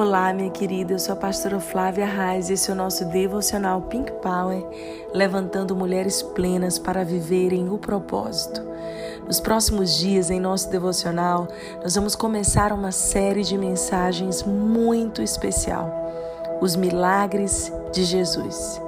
Olá, minha querida, eu sou a pastora Flávia Reis e esse é o nosso devocional Pink Power, levantando mulheres plenas para viverem o propósito. Nos próximos dias, em nosso devocional, nós vamos começar uma série de mensagens muito especial: Os Milagres de Jesus.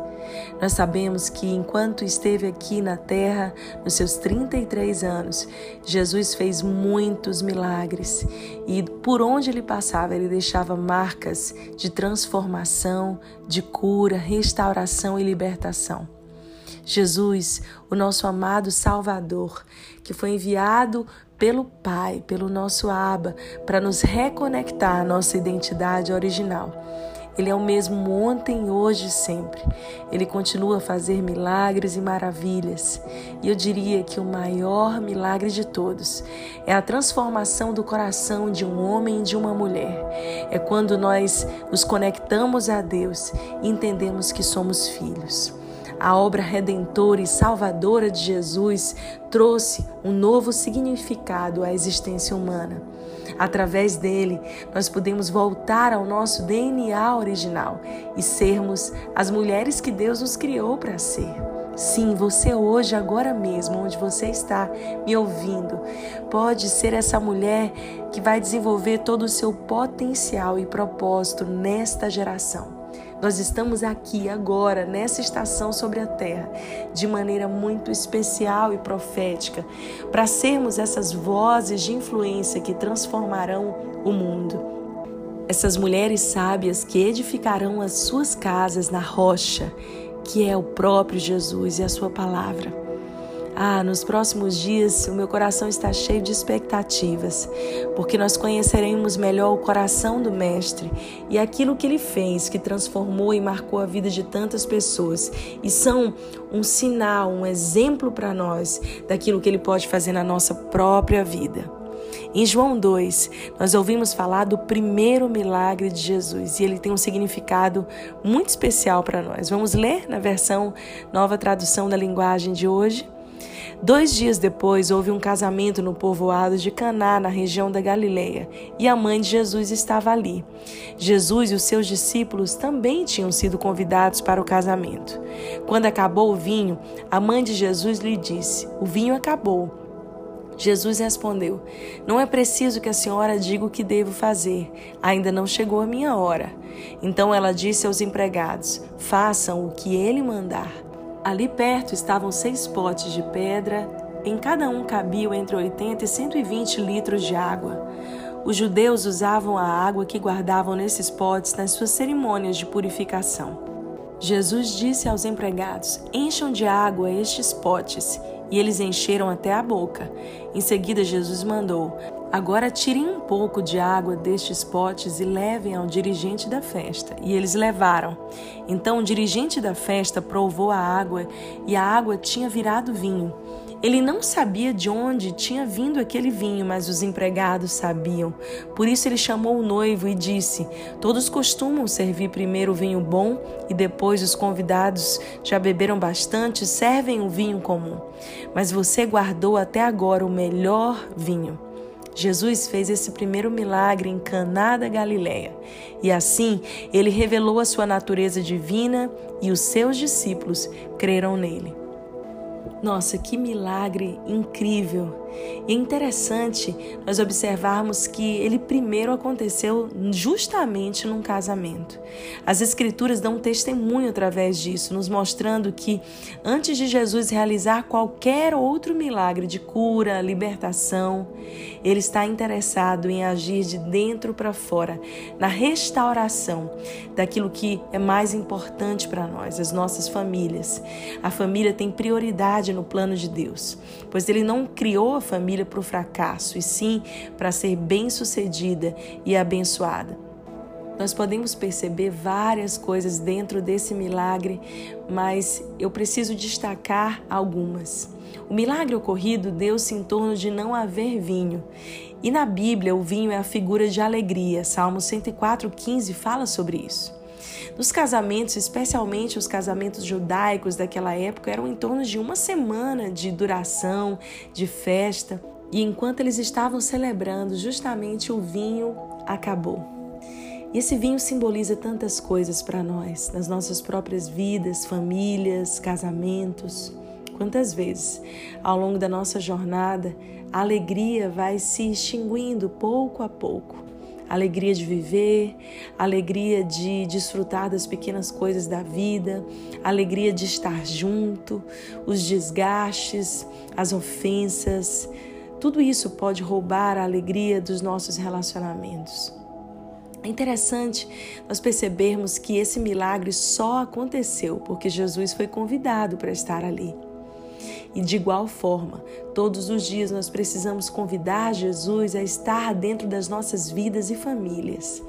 Nós sabemos que enquanto esteve aqui na terra, nos seus 33 anos, Jesus fez muitos milagres e por onde ele passava, ele deixava marcas de transformação, de cura, restauração e libertação. Jesus, o nosso amado Salvador, que foi enviado pelo Pai, pelo nosso Abba, para nos reconectar à nossa identidade original. Ele é o mesmo ontem, hoje e sempre. Ele continua a fazer milagres e maravilhas. E eu diria que o maior milagre de todos é a transformação do coração de um homem e de uma mulher. É quando nós nos conectamos a Deus e entendemos que somos filhos. A obra redentora e salvadora de Jesus trouxe um novo significado à existência humana. Através dele, nós podemos voltar ao nosso DNA original e sermos as mulheres que Deus nos criou para ser. Sim, você hoje, agora mesmo, onde você está me ouvindo, pode ser essa mulher que vai desenvolver todo o seu potencial e propósito nesta geração. Nós estamos aqui agora, nessa estação sobre a terra, de maneira muito especial e profética, para sermos essas vozes de influência que transformarão o mundo. Essas mulheres sábias que edificarão as suas casas na rocha, que é o próprio Jesus e a sua palavra. Ah, nos próximos dias o meu coração está cheio de expectativas, porque nós conheceremos melhor o coração do Mestre e aquilo que ele fez, que transformou e marcou a vida de tantas pessoas, e são um sinal, um exemplo para nós daquilo que ele pode fazer na nossa própria vida. Em João 2, nós ouvimos falar do primeiro milagre de Jesus e ele tem um significado muito especial para nós. Vamos ler na versão nova tradução da linguagem de hoje? Dois dias depois, houve um casamento no povoado de Caná, na região da Galileia, e a mãe de Jesus estava ali. Jesus e os seus discípulos também tinham sido convidados para o casamento. Quando acabou o vinho, a mãe de Jesus lhe disse: O vinho acabou. Jesus respondeu: Não é preciso que a senhora diga o que devo fazer, ainda não chegou a minha hora. Então ela disse aos empregados: Façam o que ele mandar. Ali perto estavam seis potes de pedra, em cada um cabiam entre 80 e 120 litros de água. Os judeus usavam a água que guardavam nesses potes nas suas cerimônias de purificação. Jesus disse aos empregados: Encham de água estes potes. E eles encheram até a boca. Em seguida, Jesus mandou: Agora tirem um pouco de água destes potes e levem ao dirigente da festa. E eles levaram. Então o dirigente da festa provou a água e a água tinha virado vinho. Ele não sabia de onde tinha vindo aquele vinho, mas os empregados sabiam. Por isso ele chamou o noivo e disse: Todos costumam servir primeiro o vinho bom e depois os convidados já beberam bastante, servem o vinho comum. Mas você guardou até agora o melhor vinho. Jesus fez esse primeiro milagre em Caná da Galileia, e assim ele revelou a sua natureza divina e os seus discípulos creram nele. Nossa, que milagre incrível! E é interessante nós observarmos que ele primeiro aconteceu justamente num casamento. As Escrituras dão testemunho através disso, nos mostrando que antes de Jesus realizar qualquer outro milagre de cura, libertação, ele está interessado em agir de dentro para fora, na restauração daquilo que é mais importante para nós, as nossas famílias. A família tem prioridade no plano de Deus, pois ele não criou a família para o fracasso, e sim para ser bem-sucedida e abençoada. Nós podemos perceber várias coisas dentro desse milagre, mas eu preciso destacar algumas. O milagre ocorrido deu-se em torno de não haver vinho. E na Bíblia, o vinho é a figura de alegria. Salmo 104,15 fala sobre isso. Nos casamentos, especialmente os casamentos judaicos daquela época, eram em torno de uma semana de duração, de festa. E enquanto eles estavam celebrando, justamente o vinho acabou. E esse vinho simboliza tantas coisas para nós, nas nossas próprias vidas, famílias, casamentos. Quantas vezes, ao longo da nossa jornada, a alegria vai se extinguindo pouco a pouco. Alegria de viver, alegria de desfrutar das pequenas coisas da vida, alegria de estar junto, os desgastes, as ofensas, tudo isso pode roubar a alegria dos nossos relacionamentos. É interessante nós percebermos que esse milagre só aconteceu porque Jesus foi convidado para estar ali. E de igual forma, todos os dias nós precisamos convidar Jesus a estar dentro das nossas vidas e famílias.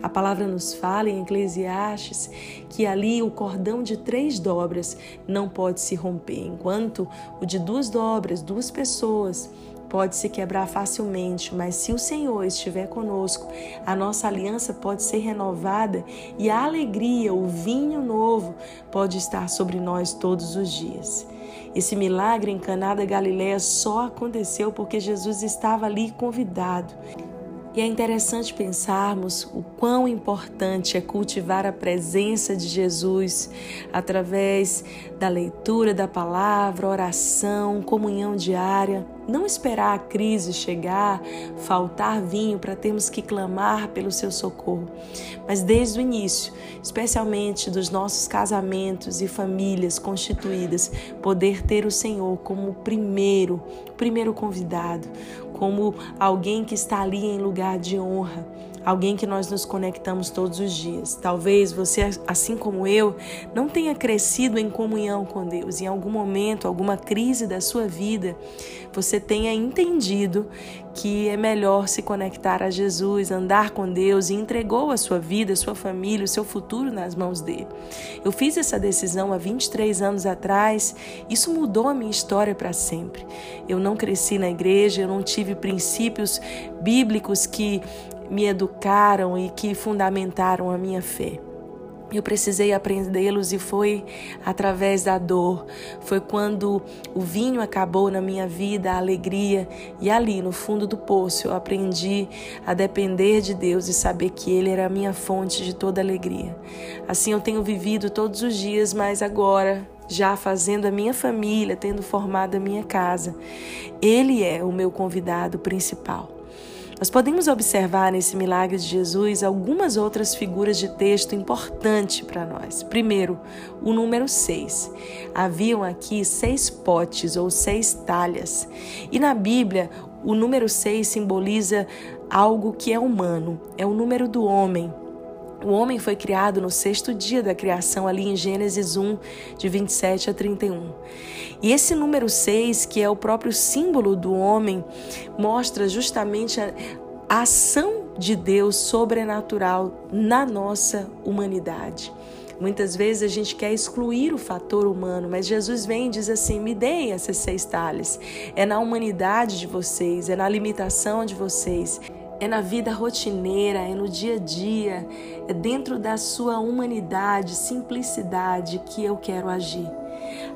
A palavra nos fala em Eclesiastes que ali o cordão de três dobras não pode se romper, enquanto o de duas dobras, duas pessoas, pode se quebrar facilmente, mas se o Senhor estiver conosco, a nossa aliança pode ser renovada e a alegria, o vinho novo, pode estar sobre nós todos os dias. Esse milagre em Caná da Galileia só aconteceu porque Jesus estava ali convidado. E é interessante pensarmos o quão importante é cultivar a presença de Jesus através da leitura da palavra, oração, comunhão diária. Não esperar a crise chegar, faltar vinho para termos que clamar pelo seu socorro, mas desde o início, especialmente dos nossos casamentos e famílias constituídas, poder ter o Senhor como o primeiro, primeiro convidado, como alguém que está ali em lugar de honra, alguém que nós nos conectamos todos os dias. Talvez você, assim como eu, não tenha crescido em comunhão com Deus. Em algum momento, alguma crise da sua vida, você tenha entendido que é melhor se conectar a Jesus, andar com Deus e entregou a sua vida, a sua família, o seu futuro nas mãos dele. Eu fiz essa decisão há 23 anos atrás, isso mudou a minha história para sempre. Eu não cresci na igreja, eu não tive princípios bíblicos que me educaram e que fundamentaram a minha fé. Eu precisei aprendê-los e foi através da dor. Foi quando o vinho acabou na minha vida, a alegria, e ali no fundo do poço eu aprendi a depender de Deus e saber que Ele era a minha fonte de toda alegria. Assim eu tenho vivido todos os dias, mas agora, já fazendo a minha família, tendo formado a minha casa, Ele é o meu convidado principal. Nós podemos observar nesse milagre de Jesus algumas outras figuras de texto importantes para nós. Primeiro, o número 6. Haviam aqui seis potes ou seis talhas. E na Bíblia, o número 6 simboliza algo que é humano, é o número do homem. O homem foi criado no sexto dia da criação, ali em Gênesis 1, de 27 a 31. E esse número 6, que é o próprio símbolo do homem, mostra justamente a, ação de Deus sobrenatural na nossa humanidade. Muitas vezes a gente quer excluir o fator humano, mas Jesus vem e diz assim: me deem esses seis talhas. É na humanidade de vocês, é na limitação de vocês é na vida rotineira, é no dia a dia, é dentro da sua humanidade, simplicidade que eu quero agir.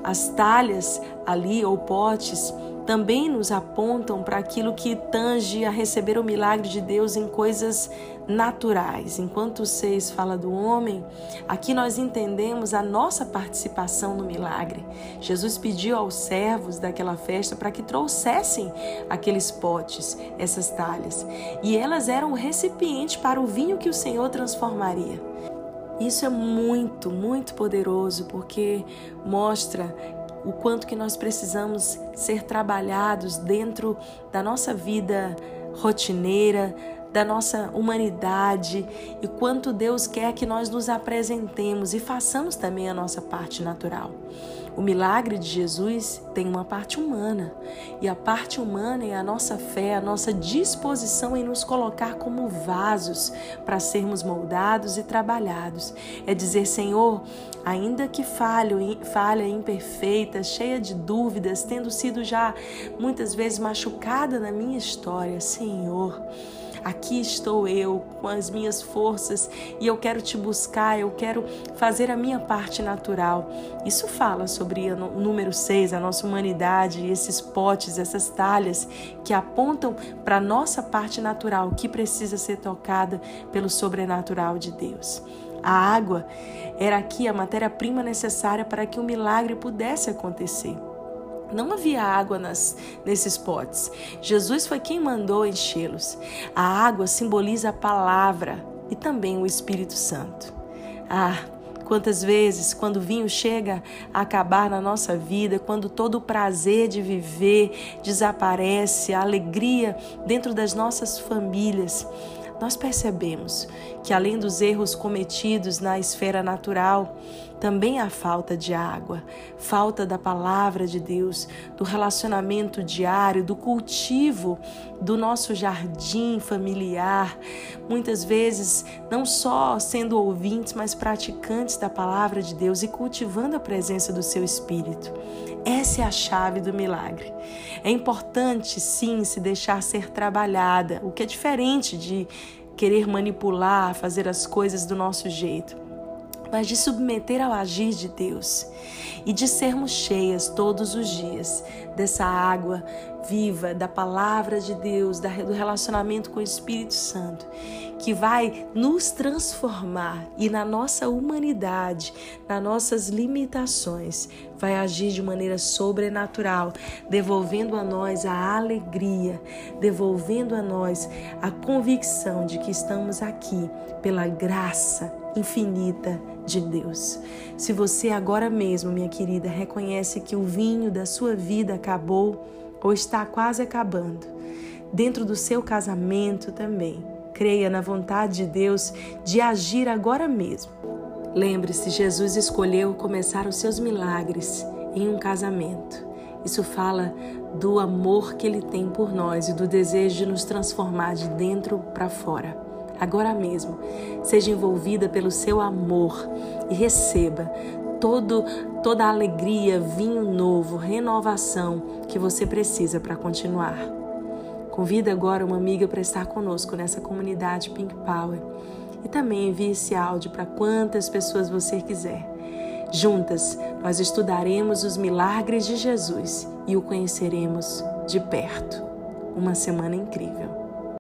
As talhas ali ou potes também nos apontam para aquilo que tange a receber o milagre de Deus em coisas naturais. Enquanto o 6 fala do homem, aqui nós entendemos a nossa participação no milagre. Jesus pediu aos servos daquela festa para que trouxessem aqueles potes, essas talhas, e elas eram o recipiente para o vinho que o Senhor transformaria. Isso é muito, muito poderoso porque mostra o quanto que nós precisamos ser trabalhados dentro da nossa vida rotineira, da nossa humanidade e quanto Deus quer que nós nos apresentemos e façamos também a nossa parte natural. O milagre de Jesus tem uma parte humana, e a parte humana é a nossa fé, a nossa disposição em nos colocar como vasos para sermos moldados e trabalhados. É dizer, Senhor, ainda que falho, falha imperfeita, cheia de dúvidas, tendo sido já muitas vezes machucada na minha história, Senhor, Aqui estou eu com as minhas forças e eu quero te buscar, eu quero fazer a minha parte natural. Isso fala sobre o número 6, a nossa humanidade, esses potes, essas talhas que apontam para a nossa parte natural que precisa ser tocada pelo sobrenatural de Deus. A água era aqui a matéria-prima necessária para que o milagre pudesse acontecer. Não havia água nas, nesses potes. Jesus foi quem mandou enchê-los. A água simboliza a palavra e também o Espírito Santo. Ah, Quantas vezes, quando o vinho chega a acabar na nossa vida, quando todo o prazer de viver desaparece, a alegria dentro das nossas famílias, nós percebemos que além dos erros cometidos na esfera natural, também há falta de água, falta da palavra de Deus, do relacionamento diário, do cultivo do nosso jardim familiar. Muitas vezes, não só sendo ouvintes, mas praticantes da palavra de Deus e cultivando a presença do seu Espírito. Essa é a chave do milagre. É importante, sim, se deixar ser trabalhada, o que é diferente de querer manipular, fazer as coisas do nosso jeito, mas de submeter ao agir de Deus e de sermos cheias todos os dias dessa água viva, da palavra de Deus, do relacionamento com o Espírito Santo, que vai nos transformar e na nossa humanidade, nas nossas limitações, vai agir de maneira sobrenatural, devolvendo a nós a alegria, devolvendo a nós a convicção de que estamos aqui pela graça infinita de Deus. Se você agora mesmo, minha querida, reconhece que o vinho da sua vida acabou ou está quase acabando, dentro do seu casamento também, creia na vontade de Deus de agir agora mesmo. Lembre-se, Jesus escolheu começar os seus milagres em um casamento. Isso fala do amor que ele tem por nós e do desejo de nos transformar de dentro para fora. Agora mesmo, seja envolvida pelo seu amor e receba todo, toda a alegria, vinho novo, renovação que você precisa para continuar. Convida agora uma amiga para estar conosco nessa comunidade Pink Power e também envie esse áudio para quantas pessoas você quiser. Juntas, nós estudaremos os milagres de Jesus e o conheceremos de perto. Uma semana incrível.